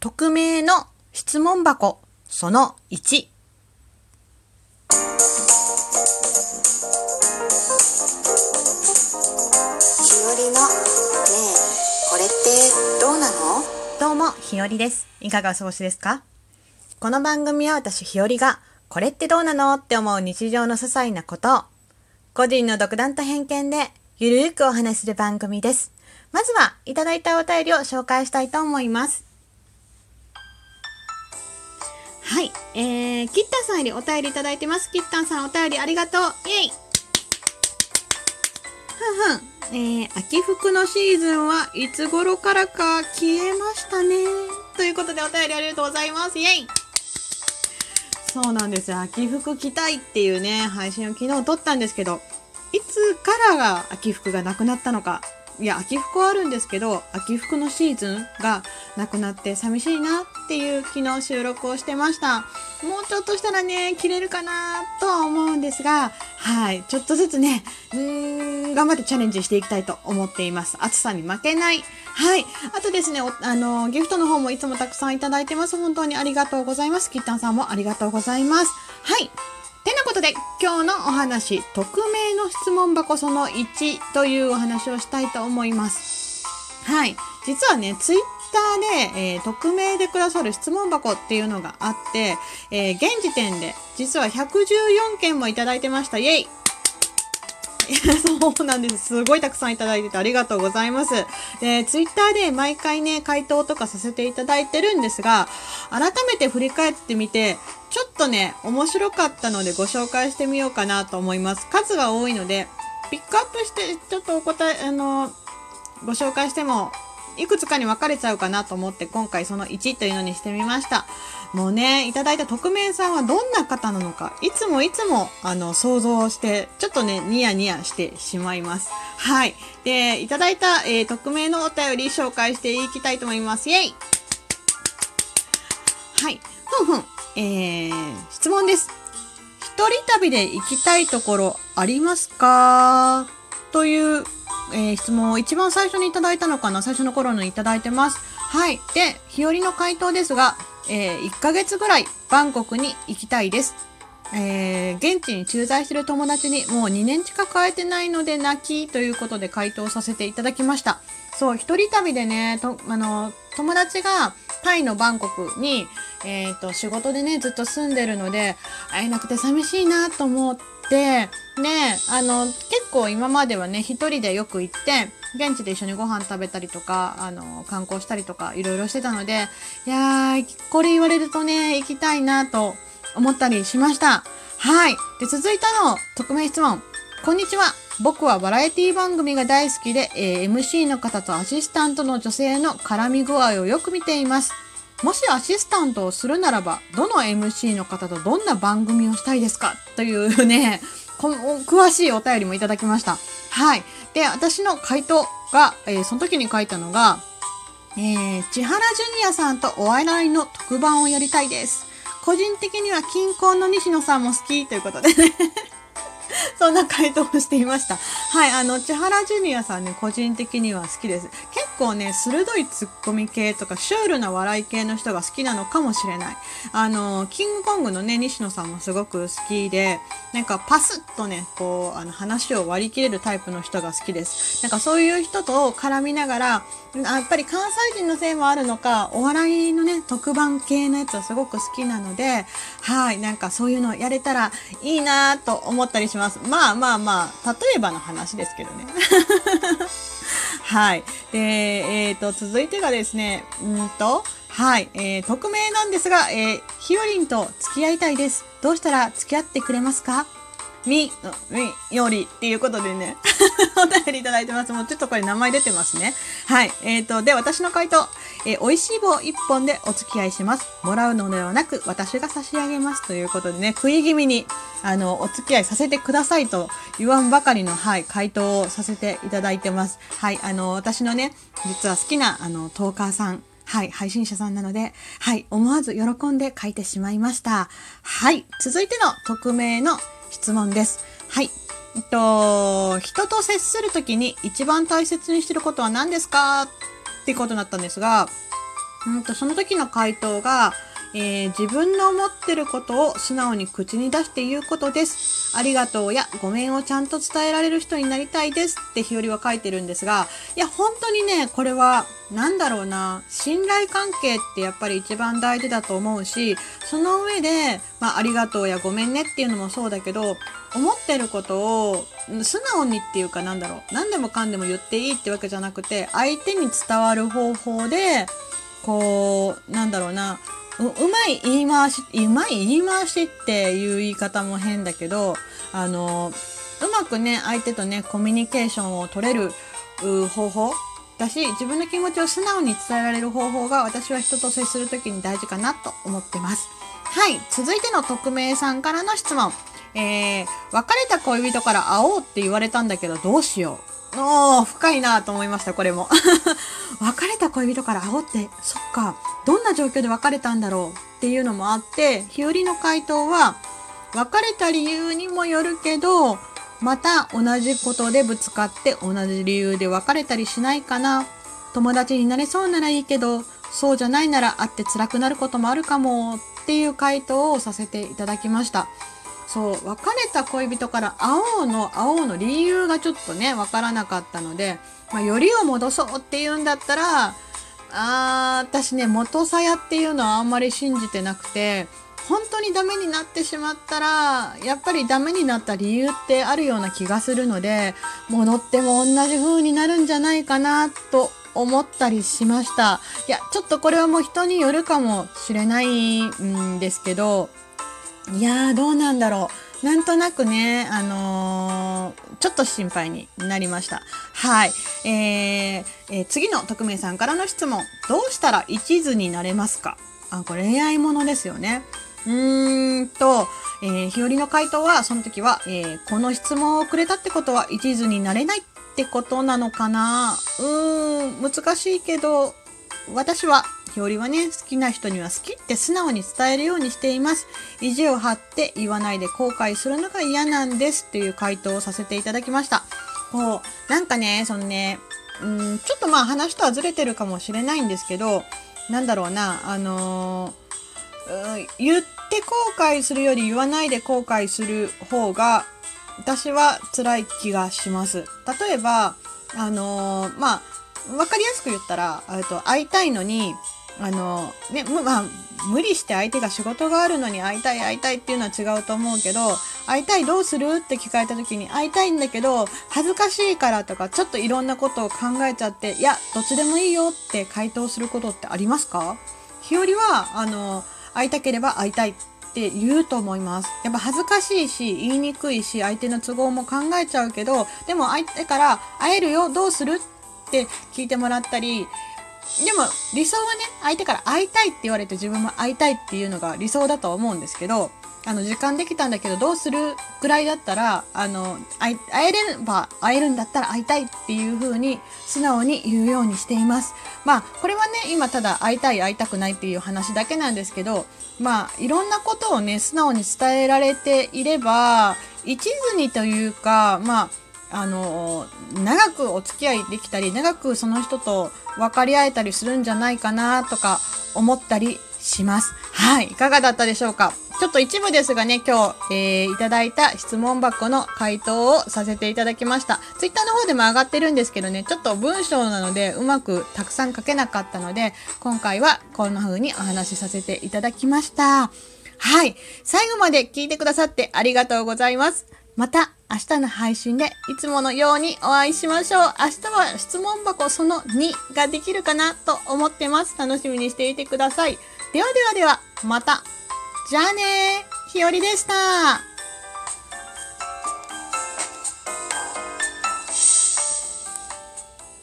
匿名の質問箱。その1しおりのねえこれってどうなの？どうもひよりです。いかがお過ごしですか？この番組は私ひよりがこれってどうなの？って思う日常の些細なことを個人の独断と偏見でゆるーくお話しする番組です。まずはいただいたお便りを紹介したいと思いますはい、えー、キッタンさんよりお便りいただいてます。キッタンさんお便りありがとう。イェイふんふん。えー、秋服のシーズンはいつ頃からか消えましたね。ということでお便りありがとうございます。イェイそうなんですよ。秋服着たいっていうね、配信を昨日撮ったんですけど、いつからが秋服がなくなったのかいや、秋服はあるんですけど、秋服のシーズンがなくなって寂しいなっていう昨日収録をしてました。もうちょっとしたらね、着れるかなとは思うんですが、はい、ちょっとずつね、うーん、頑張ってチャレンジしていきたいと思っています。暑さに負けない。はい。あとですね、あの、ギフトの方もいつもたくさんいただいてます。本当にありがとうございます。キッタンさんもありがとうございます。はい。てなことで今日のお話匿名の質問箱その1というお話をしたいと思います。はい。実はねツイッターで、えー、匿名でくださる質問箱っていうのがあって、えー、現時点で実は114件もいただいてました。イェイ。そうなんです。すごいたくさんいただいててありがとうございます。で、ツイッターで毎回ね、回答とかさせていただいてるんですが、改めて振り返ってみて、ちょっとね、面白かったのでご紹介してみようかなと思います。数が多いので、ピックアップして、ちょっとお答え、あの、ご紹介しても、いくつかに分かれちゃうかなと思って、今回その1というのにしてみました。もうね、いただいた匿名さんはどんな方なのか、いつもいつも、あの、想像して、ちょっとね、ニヤニヤしてしまいます。はい。で、いただいた、えー、匿名のお便り紹介していきたいと思います。イェイはい。ふんふん。えー、質問です。一人旅で行きたいところありますか？という、えー、質問を一番最初にいただいたのかな？最初の頃にいただいてます。はい。で、日和の回答ですが、えー、1ヶ月ぐらいバンコクに行きたいです。えー、現地に駐在してる友達にもう2年近く会えてないので泣きということで回答させていただきました。そう、一人旅でね、と、あの、友達がタイのバンコクに、えっ、ー、と、仕事でね、ずっと住んでるので、会えなくて寂しいなと思って、でね、あの、結構今まではね、一人でよく行って、現地で一緒にご飯食べたりとか、あの、観光したりとか、いろいろしてたので、いやー、これ言われるとね、行きたいなと思ったりしました。はい。で、続いたの、匿名質問。こんにちは。僕はバラエティ番組が大好きで、えー、MC の方とアシスタントの女性の絡み具合をよく見ています。もしアシスタントをするならば、どの MC の方とどんな番組をしたいですかというね、詳しいお便りもいただきました。はい。で、私の回答が、えー、その時に書いたのが、えー、千原ジュニアさんとお笑いの特番をやりたいです。個人的には金婚の西野さんも好きということでね そんな回答をしていました。はい、あの、千原ジュニアさんね、個人的には好きです。結構ね、鋭いツッコミ系とか、シュールな笑い系の人が好きなのかもしれない。あの、キングコングのね、西野さんもすごく好きで、なんかパスッとね、こう、あの、話を割り切れるタイプの人が好きです。なんかそういう人と絡みながら、やっぱり関西人のせいもあるのか、お笑いのね、特番系のやつはすごく好きなので、はい、なんかそういうのやれたらいいなと思ったりします。まあまあまあ、例えばの話ですけどね。はい。で、えっ、ー、と、続いてがですね、うんと、はい、えー、匿名なんですが、えー、ひよりんと付き合いたいです。どうしたら付き合ってくれますか？み、み、よりっていうことでね、お便りいただいてます。もうちょっとこれ名前出てますね。はい。えっ、ー、と、で、私の回答、えー、美味しい棒一本でお付き合いします。もらうのではなく、私が差し上げます。ということでね、食い気味に、あの、お付き合いさせてくださいと言わんばかりの、はい、回答をさせていただいてます。はい。あの、私のね、実は好きな、あの、トーカーさん、はい、配信者さんなので、はい、思わず喜んで書いてしまいました。はい、続いての匿名の質問です。はい。えっと、人と接するときに一番大切にしてることは何ですか？ってことだったんですが、うんとその時の回答が、えー自分の思ってることを素直に口に出して言うことです。ありがとうやごめんをちゃんと伝えられる人になりたいですって日和は書いてるんですが、いや、本当にね、これは、なんだろうな、信頼関係ってやっぱり一番大事だと思うし、その上で、まあ、ありがとうやごめんねっていうのもそうだけど、思ってることを素直にっていうかなんだろう、何でもかんでも言っていいってわけじゃなくて、相手に伝わる方法で、こう、なんだろうな、ううまい言い回し、うまい言い回しっていう言い方も変だけど、あの、うまくね、相手とね、コミュニケーションを取れる方法だし、自分の気持ちを素直に伝えられる方法が私は人と接する時に大事かなと思ってます。はい、続いての匿名さんからの質問。えー、別れた恋人から会おうって言われたんだけどどうしよう。おー、深いなと思いました、これも。別れた恋人から会おうって、そっか、どんな状況で別れたんだろうっていうのもあって、日和の回答は、別れた理由にもよるけど、また同じことでぶつかって同じ理由で別れたりしないかな。友達になれそうならいいけど、そうじゃないなら会って辛くなることもあるかもっていう回答をさせていただきました。そう、別れた恋人から会おうの、会おうの理由がちょっとね、わからなかったので、まあ、よりを戻そうっていうんだったら、あー私ね、元さやっていうのはあんまり信じてなくて、本当にダメになってしまったら、やっぱりダメになった理由ってあるような気がするので、戻っても同じ風になるんじゃないかなと思ったりしました。いや、ちょっとこれはもう人によるかもしれないんですけど、いやー、どうなんだろう。なんとなくね、あのーちょっと心配になりました。はい。えーえー次の匿名さんからの質問。どうしたら一途になれますか？あ、これ恋愛ものですよね。うーんと、えー日和の回答は、その時は、えーこの質問をくれたってことは一途になれないってことなのかな？うーん、難しいけど、私は、日和はね、好きな人には好きって素直に伝えるようにしています。意地を張って言わないで後悔するのが嫌なんですっていう回答をさせていただきました。こう、なんかね、そのね、うん、ちょっとまあ話とはずれてるかもしれないんですけど、なんだろうな、あのー言って後悔するより言わないで後悔する方が私は辛い気がします。例えば、あのーまあ、わかりやすく言ったら、えっと会いたいのに、あのね、まあ、無理して相手が仕事があるのに会いたい会いたいっていうのは違うと思うけど、会いたいどうするって聞かれた時に会いたいんだけど、恥ずかしいからとか、ちょっといろんなことを考えちゃって、いや、どっちでもいいよって回答することってありますか？日和は、あの、会いたければ会いたいって言うと思います。やっぱ恥ずかしいし、言いにくいし、相手の都合も考えちゃうけど、でも相手から会えるよ、どうするって聞いてもらったり、でも理想はね、相手から会いたいって言われて自分も会いたいっていうのが理想だとは思うんですけど、あの、時間できたんだけどどうするぐらいだったら、あの、会えれば会えるんだったら会いたいっていう風に素直に言うようにしています。まあ、これはね、今ただ会いたい会いたくないっていう話だけなんですけど、まあ、いろんなことをね、素直に伝えられていれば、一途にというか、まあ、あの、長くお付き合いできたり、長くその人と分かり合えたりするんじゃないかなとか思ったりします。はい。いかがだったでしょうか？ちょっと一部ですがね、今日、えーいただいた質問箱の回答をさせていただきました。ツイッターの方でも上がってるんですけどね、ちょっと文章なのでうまくたくさん書けなかったので、今回はこんな風にお話しさせていただきました。はい。最後まで聞いてくださってありがとうございます。また明日の配信でいつものようにお会いしましょう。明日は質問箱その2ができるかなと思ってます。楽しみにしていてください。ではではでは、また。じゃあねー。ひよりでした。